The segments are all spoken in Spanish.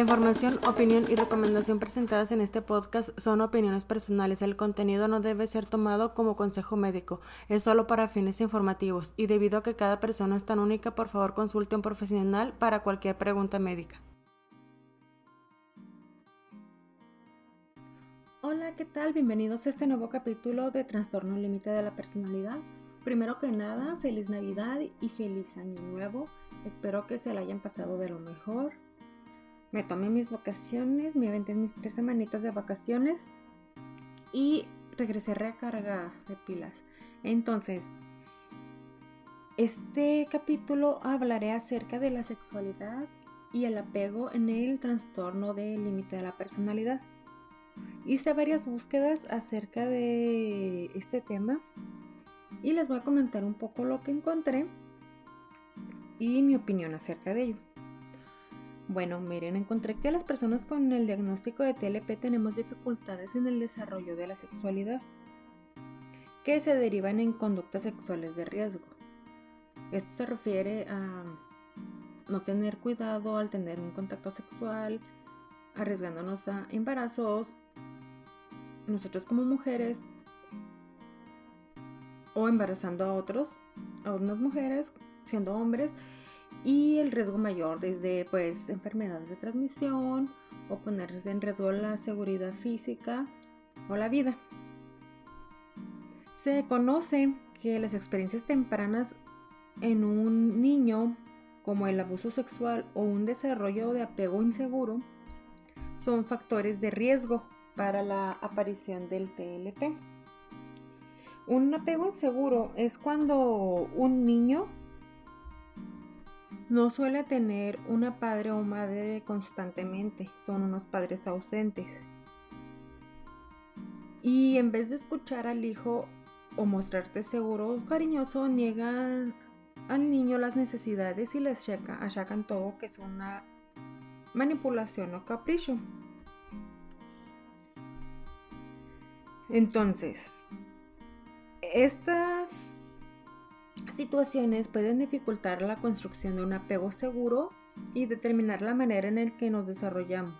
La información, opinión y recomendación presentadas en este podcast son opiniones personales. El contenido no debe ser tomado como consejo médico, es solo para fines informativos y debido a que cada persona es tan única, por favor consulte a un profesional para cualquier pregunta médica. Hola, ¿qué tal? Bienvenidos a este nuevo capítulo de Trastorno Límite de la Personalidad. Primero que nada, feliz Navidad y feliz Año Nuevo. Espero que se la hayan pasado de lo mejor. Me tomé mis vacaciones, me aventé mis tres semanitas de vacaciones y regresé recargada de pilas. Entonces, este capítulo hablaré acerca de la sexualidad y el apego en el trastorno del límite de la personalidad. Hice varias búsquedas acerca de este tema y les voy a comentar un poco lo que encontré y mi opinión acerca de ello. Bueno, miren, encontré que las personas con el diagnóstico de TLP tenemos dificultades en el desarrollo de la sexualidad, que se derivan en conductas sexuales de riesgo. Esto se refiere a no tener cuidado al tener un contacto sexual, arriesgándonos a embarazos, nosotros como mujeres o embarazando a otros, a unas mujeres, siendo hombres, y el riesgo mayor desde pues enfermedades de transmisión o ponerse en riesgo la seguridad física o la vida. Se conoce que las experiencias tempranas en un niño como el abuso sexual o un desarrollo de apego inseguro son factores de riesgo para la aparición del TLP. Un apego inseguro es cuando un niño no suele tener una padre o madre constantemente, son unos padres ausentes. Y en vez de escuchar al hijo o mostrarte seguro o cariñoso, niegan al niño las necesidades y les achacan todo que es una manipulación o capricho. Entonces, estas situaciones pueden dificultar la construcción de un apego seguro y determinar la manera en la que nos desarrollamos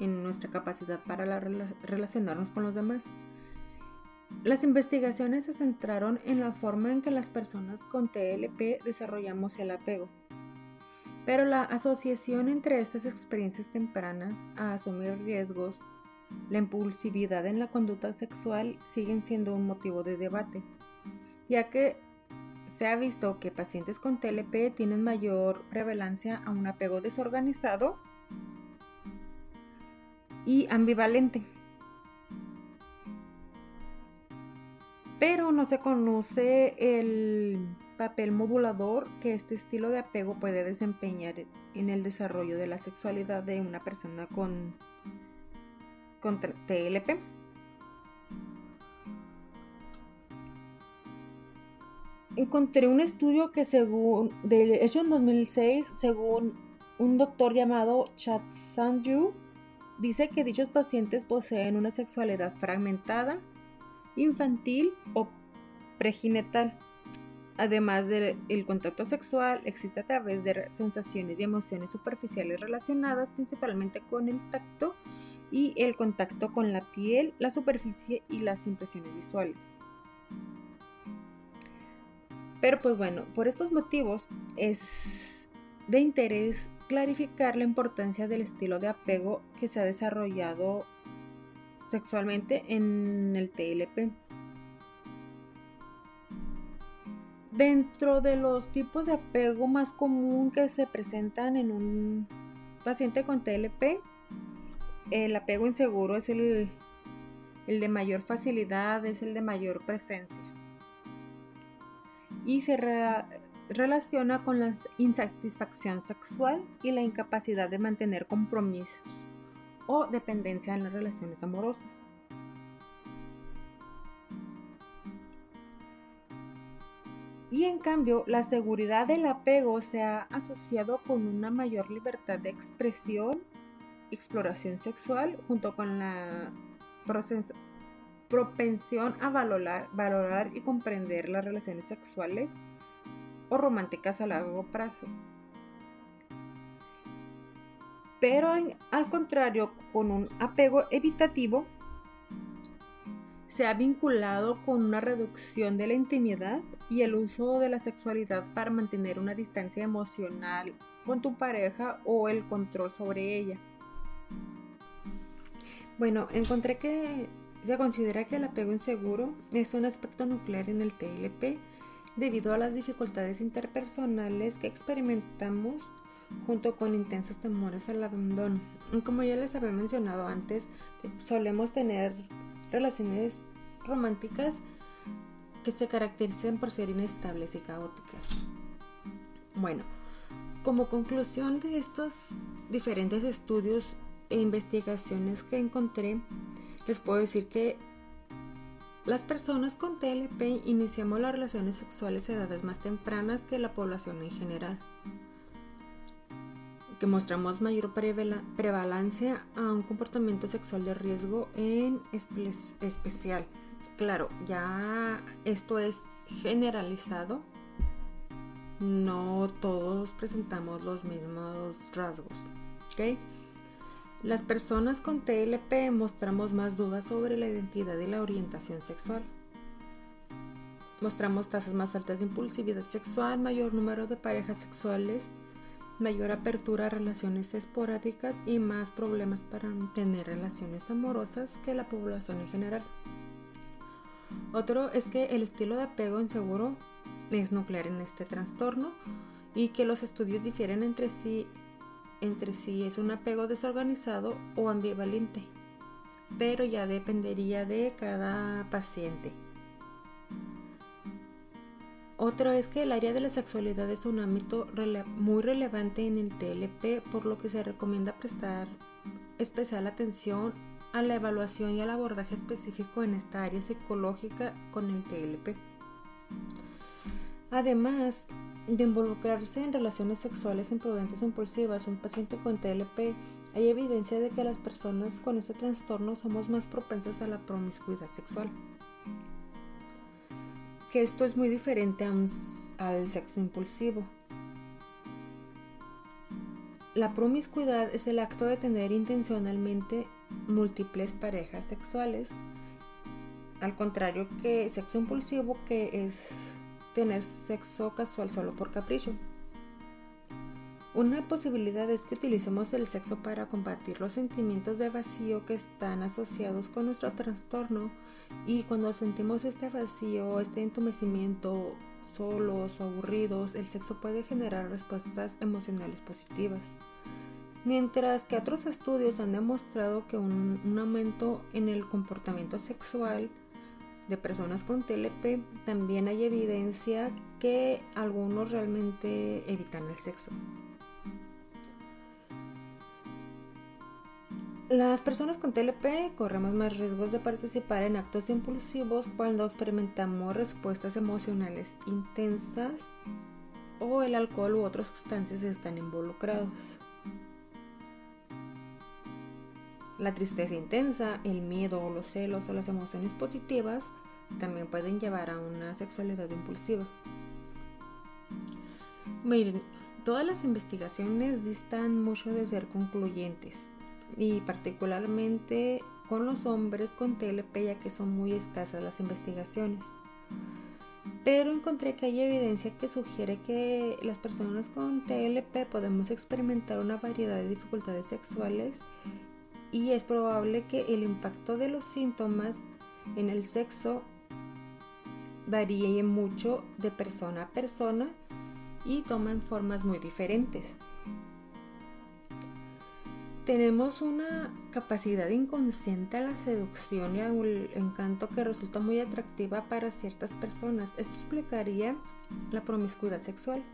en nuestra capacidad para relacionarnos con los demás. Las investigaciones se centraron en la forma en que las personas con TLP desarrollamos el apego, pero la asociación entre estas experiencias tempranas a asumir riesgos la impulsividad en la conducta sexual siguen siendo un motivo de debate, ya que se ha visto que pacientes con TLP tienen mayor prevalencia a un apego desorganizado y ambivalente. Pero no se conoce el papel modulador que este estilo de apego puede desempeñar en el desarrollo de la sexualidad de una persona con contra TLP. Encontré un estudio que según, de hecho en 2006, según un doctor llamado Chad Sanju, dice que dichos pacientes poseen una sexualidad fragmentada, infantil o preginetal. Además del contacto sexual, existe a través de sensaciones y emociones superficiales relacionadas principalmente con el tacto y el contacto con la piel, la superficie y las impresiones visuales. Pero pues bueno, por estos motivos es de interés clarificar la importancia del estilo de apego que se ha desarrollado sexualmente en el TLP. Dentro de los tipos de apego más común que se presentan en un paciente con TLP el apego inseguro es el, de mayor facilidad, es el de mayor presencia. Y se relaciona con la insatisfacción sexual y la incapacidad de mantener compromisos o dependencia en las relaciones amorosas. Y en cambio, la seguridad del apego se ha asociado con una mayor libertad de expresión exploración sexual junto con la propensión a valorar, valorar y comprender las relaciones sexuales o románticas a largo plazo. pero al contrario, con un apego evitativo, se ha vinculado con una reducción de la intimidad y el uso de la sexualidad para mantener una distancia emocional con tu pareja o el control sobre ella. Bueno, encontré que se considera que el apego inseguro es un aspecto nuclear en el TLP debido a las dificultades interpersonales que experimentamos junto con intensos temores al abandono. Como ya les había mencionado antes, solemos tener relaciones románticas que se caracterizan por ser inestables y caóticas. Bueno, como conclusión de estos diferentes estudios e investigaciones que encontré, les puedo decir que las personas con TLP iniciamos las relaciones sexuales a edades más tempranas que la población en general, que mostramos mayor prevalencia a un comportamiento sexual de riesgo en especial. Claro, ya esto es generalizado, no todos presentamos los mismos rasgos. ¿ok?, las personas con TLP mostramos más dudas sobre la identidad y la orientación sexual. Mostramos tasas más altas de impulsividad sexual, mayor número de parejas sexuales, mayor apertura a relaciones esporádicas y más problemas para tener relaciones amorosas que la población en general. Otro es que el estilo de apego inseguro es nuclear en este trastorno y que los estudios difieren entre sí entre si es un apego desorganizado o ambivalente, pero ya dependería de cada paciente. Otro es que el área de la sexualidad es un ámbito muy relevante en el TLP, por lo que se recomienda prestar especial atención a la evaluación y al abordaje específico en esta área psicológica con el TLP. Además, de involucrarse en relaciones sexuales imprudentes o impulsivas, un paciente con TLP, hay evidencia de que las personas con este trastorno somos más propensas a la promiscuidad sexual. Que esto es muy diferente al sexo impulsivo. La promiscuidad es el acto de tener intencionalmente múltiples parejas sexuales, al contrario que sexo impulsivo que es tener sexo casual solo por capricho. Una posibilidad es que utilicemos el sexo para combatir los sentimientos de vacío que están asociados con nuestro trastorno y cuando sentimos este vacío, este entumecimiento, solos o aburridos, el sexo puede generar respuestas emocionales positivas. Mientras que otros estudios han demostrado que un, un aumento en el comportamiento sexual de personas con TLP, también hay evidencia que algunos realmente evitan el sexo. Las personas con TLP corremos más riesgos de participar en actos impulsivos cuando experimentamos respuestas emocionales intensas o el alcohol u otras sustancias están involucrados. La tristeza intensa, el miedo los celos o las emociones positivas también pueden llevar a una sexualidad impulsiva. Miren, todas las investigaciones distan mucho de ser concluyentes y particularmente con los hombres con TLP ya que son muy escasas las investigaciones. Pero encontré que hay evidencia que sugiere que las personas con TLP podemos experimentar una variedad de dificultades sexuales y es probable que el impacto de los síntomas en el sexo varíe mucho de persona a persona y toman formas muy diferentes. Tenemos una capacidad inconsciente a la seducción y al encanto que resulta muy atractiva para ciertas personas. Esto explicaría la promiscuidad sexual.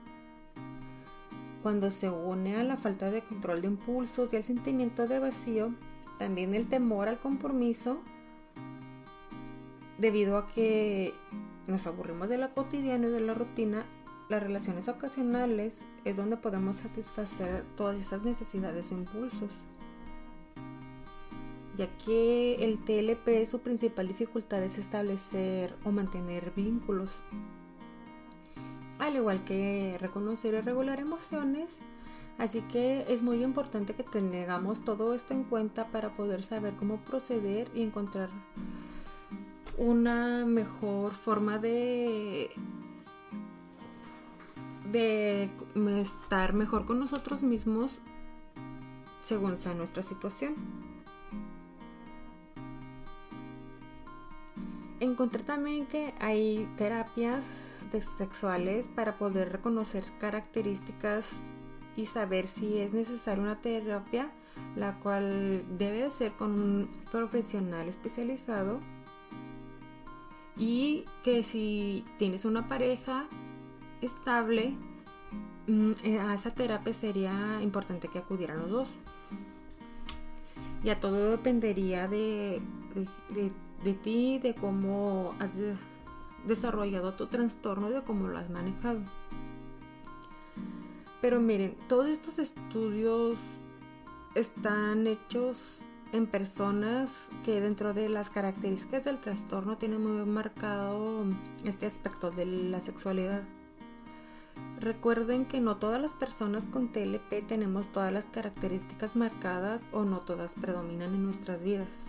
Cuando se une a la falta de control de impulsos y al sentimiento de vacío, también el temor al compromiso, debido a que nos aburrimos de la cotidiana y de la rutina, las relaciones ocasionales es donde podemos satisfacer todas esas necesidades o impulsos. Ya que el TLP su principal dificultad es establecer o mantener vínculos. Al igual que reconocer y regular emociones, Así que es muy importante que tengamos todo esto en cuenta para poder saber cómo proceder y encontrar una mejor forma de de estar mejor con nosotros mismos según sea nuestra situación. Encontré también que hay terapias sexuales para poder reconocer características y saber si es necesaria una terapia, la cual debe ser con un profesional especializado y que si tienes una pareja estable, mm, eh, a esa terapia sería importante que acudieran los dos. Ya todo dependería de, de, ti, de cómo has desarrollado tu trastorno, de cómo lo has manejado. Pero miren, todos estos estudios están hechos en personas que dentro de las características del trastorno tienen muy marcado este aspecto de la sexualidad. Recuerden que no todas las personas con TLP tenemos todas las características marcadas o no todas predominan en nuestras vidas.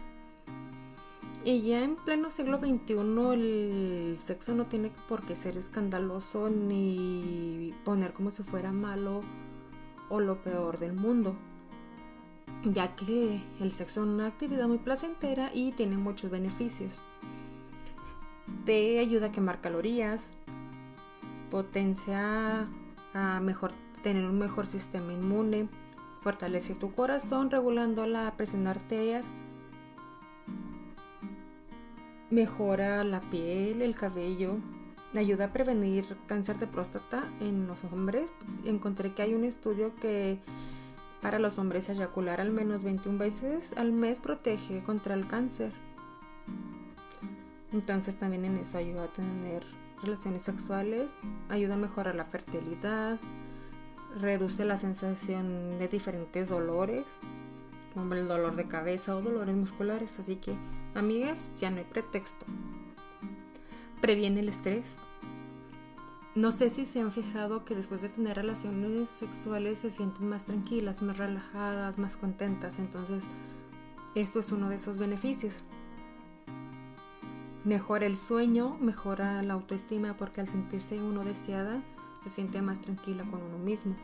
Y ya en pleno siglo XXI el sexo no tiene por qué ser escandaloso ni poner como si fuera malo o lo peor del mundo, ya que el sexo es una actividad muy placentera y tiene muchos beneficios. Te ayuda a quemar calorías, potencia a mejor, tener un mejor sistema inmune, fortalece tu corazón regulando la presión arterial, mejora la piel, el cabello, ayuda a prevenir cáncer de próstata en los hombres. Encontré que hay un estudio que para los hombres eyacular al menos 21 veces al mes protege contra el cáncer. Entonces también en eso ayuda a tener relaciones sexuales, ayuda a mejorar la fertilidad, reduce la sensación de diferentes dolores, como el dolor de cabeza o dolores musculares. Así que, amigas, ya no hay pretexto. Previene el estrés. No sé si se han fijado que después de tener relaciones sexuales se sienten más tranquilas, más relajadas, más contentas. Entonces, esto es uno de esos beneficios. Mejora el sueño, mejora la autoestima porque al sentirse uno deseada se siente más tranquila con uno mismo.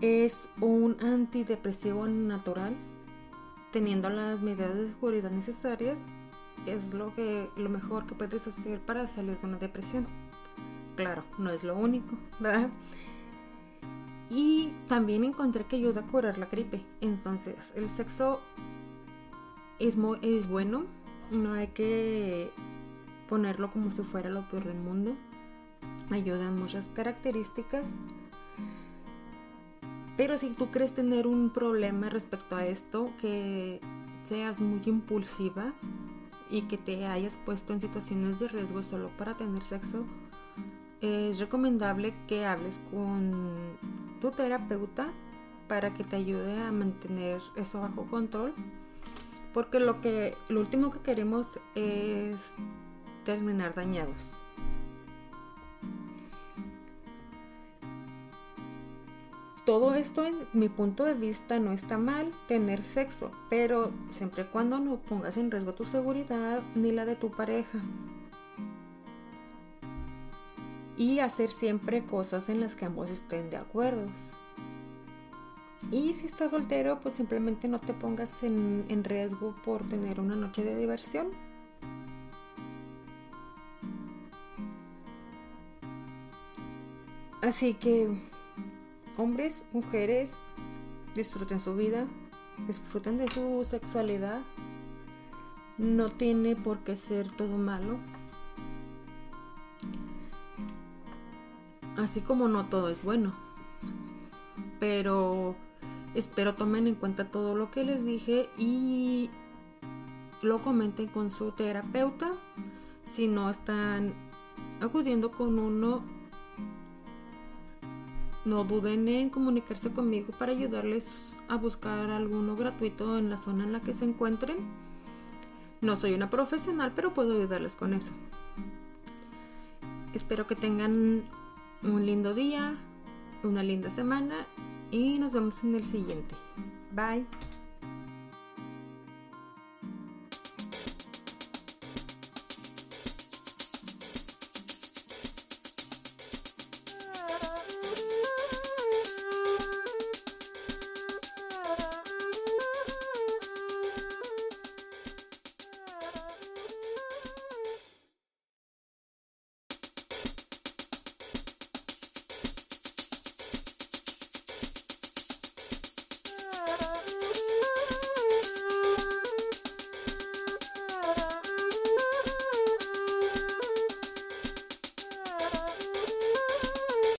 Es un antidepresivo natural, teniendo las medidas de seguridad necesarias, es lo que lo mejor que puedes hacer para salir de una depresión. Claro, no es lo único, ¿verdad? Y también encontré que ayuda a curar la gripe. Entonces, el sexo es, es bueno, no hay que ponerlo como si fuera lo peor del mundo. Ayudan muchas características. Pero si tú crees tener un problema respecto a esto, que seas muy impulsiva y que te hayas puesto en situaciones de riesgo solo para tener sexo, es recomendable que hables con tu terapeuta para que te ayude a mantener eso bajo control porque lo que lo último que queremos es terminar dañados. Todo esto en mi punto de vista no está mal tener sexo, pero siempre y cuando no pongas en riesgo tu seguridad ni la de tu pareja. Y hacer siempre cosas en las que ambos estén de acuerdo. Y si estás soltero, pues simplemente no te pongas en, riesgo por tener una noche de diversión. Así que, hombres, mujeres, disfruten su vida, disfruten de su sexualidad. No tiene por qué ser todo malo. Así como no todo es bueno. Pero Espero tomen en cuenta todo lo que les dije y lo comenten con su terapeuta. Si no están acudiendo con uno, no duden en comunicarse conmigo para ayudarles a buscar alguno gratuito en la zona en la que se encuentren. No soy una profesional, pero puedo ayudarles con eso. Espero que tengan un lindo día, una linda semana y nos vemos en el siguiente. Bye.